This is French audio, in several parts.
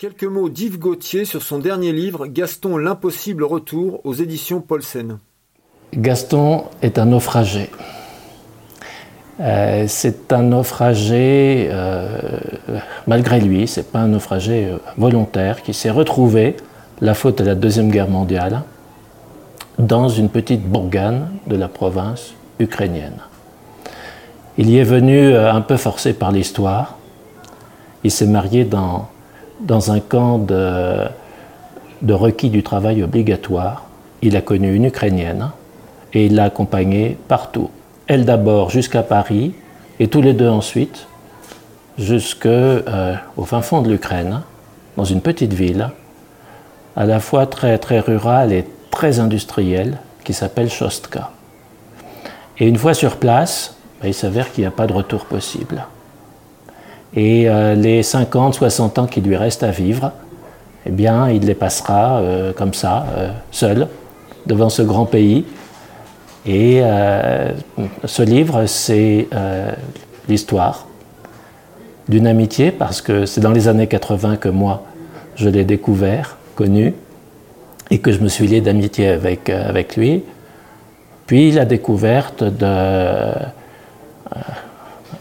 Quelques mots d'Yves Gauthier sur son dernier livre Gaston l'impossible retour aux éditions Paulsen. Gaston est un naufragé. Euh, c'est un naufragé, euh, malgré lui, c'est pas un naufragé euh, volontaire qui s'est retrouvé, la faute de la Deuxième Guerre mondiale, dans une petite bourgane de la province ukrainienne. Il y est venu un peu forcé par l'histoire. Il s'est marié dans dans un camp de, requis du travail obligatoire. Il a connu une Ukrainienne et il l'a accompagnée partout. Elle d'abord jusqu'à Paris et tous les deux ensuite jusqu'au euh, fin fond de l'Ukraine, dans une petite ville, à la fois très, très rurale et très industrielle, qui s'appelle Shostka. Et une fois sur place, ben, il s'avère qu'il n'y a pas de retour possible. Et euh, les 50, 60 ans qui lui restent à vivre, eh bien, il les passera euh, comme ça, euh, seul, devant ce grand pays. Et ce livre, c'est l'histoire d'une amitié, parce que c'est dans les années 80 que moi, je l'ai découvert, connu, et que je me suis lié d'amitié avec, avec lui. Puis la découverte d'un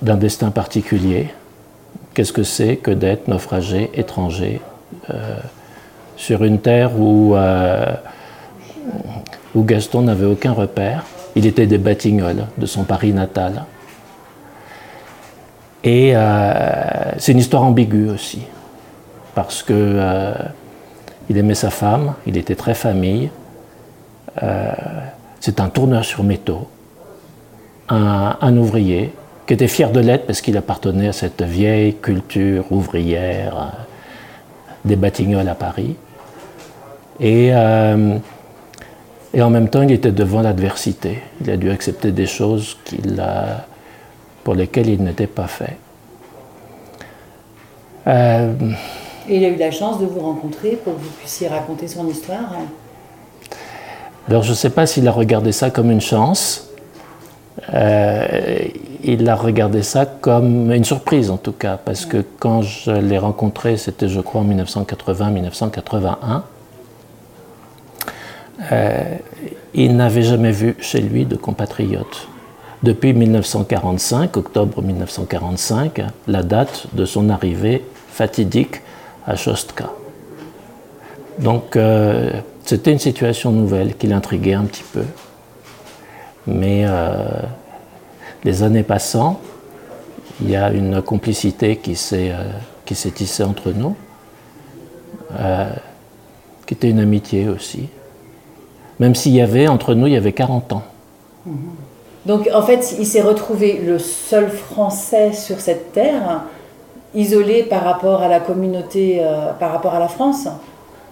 destin particulier, qu'est-ce que c'est que d'être naufragé, étranger, euh, sur une terre où, euh, où Gaston n'avait aucun repère. Il était des Batignolles, de son Paris natal. Et euh, c'est une histoire ambiguë aussi, parce que il aimait sa femme, il était très famille. c'est un tourneur sur métaux, un, un ouvrier qui était fier de l'être parce qu'il appartenait à cette vieille culture ouvrière euh, des Batignolles à Paris. Et, euh, et en même temps, il était devant l'adversité. Il a dû accepter des choses pour lesquelles il n'était pas fait. Euh, et il a eu la chance de vous rencontrer pour que vous puissiez raconter son histoire. Alors je ne sais pas s'il a regardé ça comme une chance. Euh, il a regardé ça comme une surprise en tout cas, parce que quand je l'ai rencontré, c'était je crois en 1980-1981, euh, il n'avait jamais vu chez lui de compatriotes. Depuis 1945, octobre 1945, la date de son arrivée fatidique à Shostka. Donc euh, c'était une situation nouvelle qui l'intriguait un petit peu. Mais euh, les années passant, il y a une complicité qui s'est euh, tissée entre nous, euh, qui était une amitié aussi. Même s'il y avait, entre nous, il y avait 40 ans. Mhm. Donc en fait, il s'est retrouvé le seul Français sur cette terre, isolé par rapport à la communauté, par rapport à la France.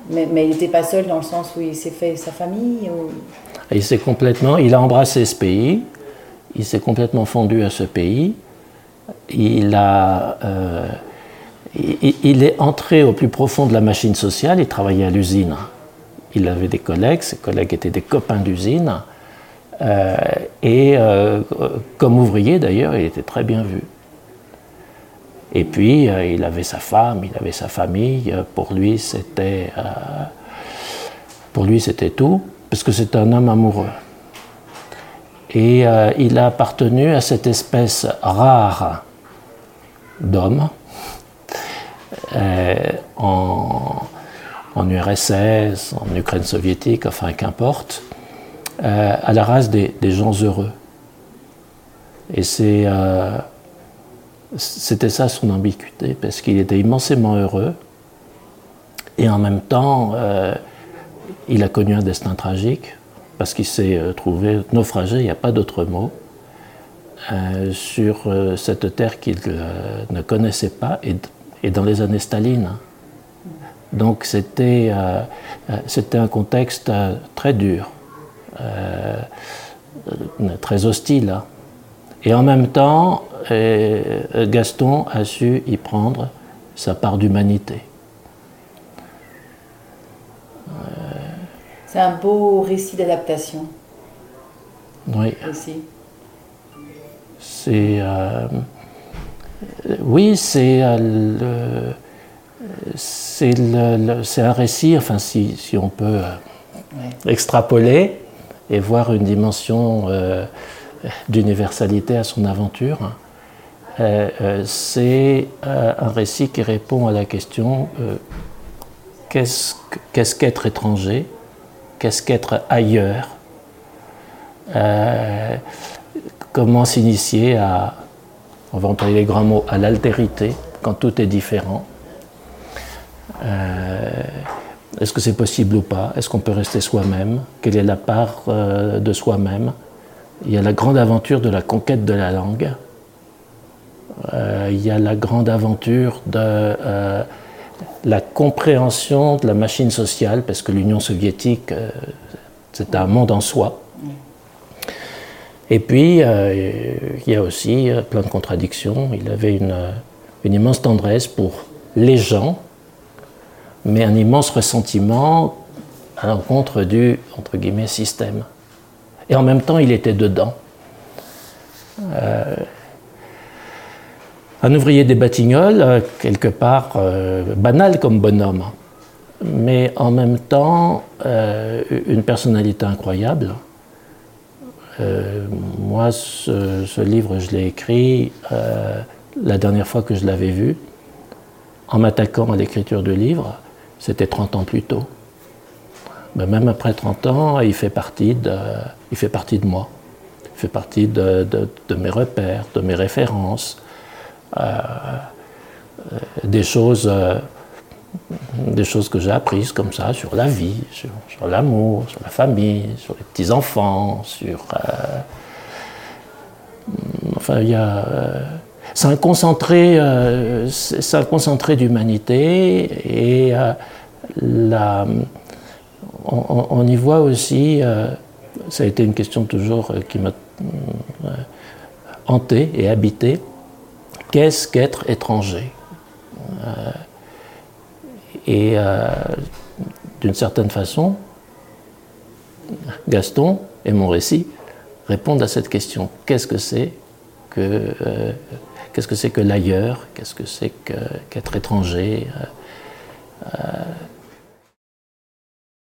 Mais il n'était pas seul dans le sens où il s'est fait sa famille il s'est complètement, il a embrassé ce pays, il s'est complètement fondu à ce pays. Il a, euh, il, est entré au plus profond de la machine sociale. Il travaillait à l'usine. Il avait des collègues. Ses collègues étaient des copains d'usine. Euh, et euh, comme ouvrier d'ailleurs, il était très bien vu. Et puis, il avait sa femme, il avait sa famille. Pour lui, c'était, pour lui, c'était tout parce que c'est un homme amoureux. Et euh, il a appartenu à cette espèce rare d'hommes euh, en, URSS, en Ukraine soviétique, enfin qu'importe, euh, à la race des, gens heureux. Et c'était ça son ambiguïté, parce qu'il était immensément heureux, et en même temps, il a connu un destin tragique parce qu'il s'est euh, trouvé naufragé, il n'y a pas d'autre mot, euh, sur euh, cette terre qu'il ne connaissait pas et, dans les années Staline. Donc c'était un contexte très dur, très hostile. Et en même temps, Gaston a su y prendre sa part d'humanité. C'est un beau récit d'adaptation. Oui. C'est. Euh, oui, c'est. Euh, c'est un récit, enfin si, si on peut extrapoler et voir une dimension d'universalité à son aventure, c'est un récit qui répond à la question qu'est-ce qu'être étranger, qu'est-ce qu'être ailleurs, euh, comment s'initier à, on va employer les grands mots, à l'altérité quand tout est différent. Euh, est-ce que c'est possible ou pas? Est-ce qu'on peut rester soi-même? Quelle est la part euh, de soi-même? Il y a la grande aventure de la conquête de la langue. il y a la grande aventure de la compréhension de la machine sociale, parce que l'Union soviétique, euh, c'est un monde en soi. Et puis, euh, il y a aussi euh, plein de contradictions. Il avait une, immense tendresse pour les gens, mais un immense ressentiment à l'encontre du, entre guillemets, système. Et en même temps, il était dedans un ouvrier des Batignolles, euh, quelque part euh, banal comme bonhomme, mais en même temps euh, une personnalité incroyable. moi, ce, livre, je l'ai écrit la dernière fois que je l'avais vu, en m'attaquant à l'écriture de livre, c'était 30 ans plus tôt. Mais même après 30 ans, il fait partie de, il fait partie de moi. Il fait partie de mes repères, de mes références, des choses euh, des choses que j'ai apprises comme ça sur la vie, sur, l'amour, sur la famille, sur les petits-enfants, sur... enfin, il y a... c'est un concentré, c'est un concentré d'humanité et la, on, y voit aussi, ça a été une question toujours qui m'a hanté et habité, qu'est-ce qu'être étranger? Euh, Et euh, d'une certaine façon, Gaston et mon récit répondent à cette question. Qu'est-ce que c'est que, euh, qu'est-ce que, c'est que l'ailleurs? Qu'est-ce que c'est qu'être étranger?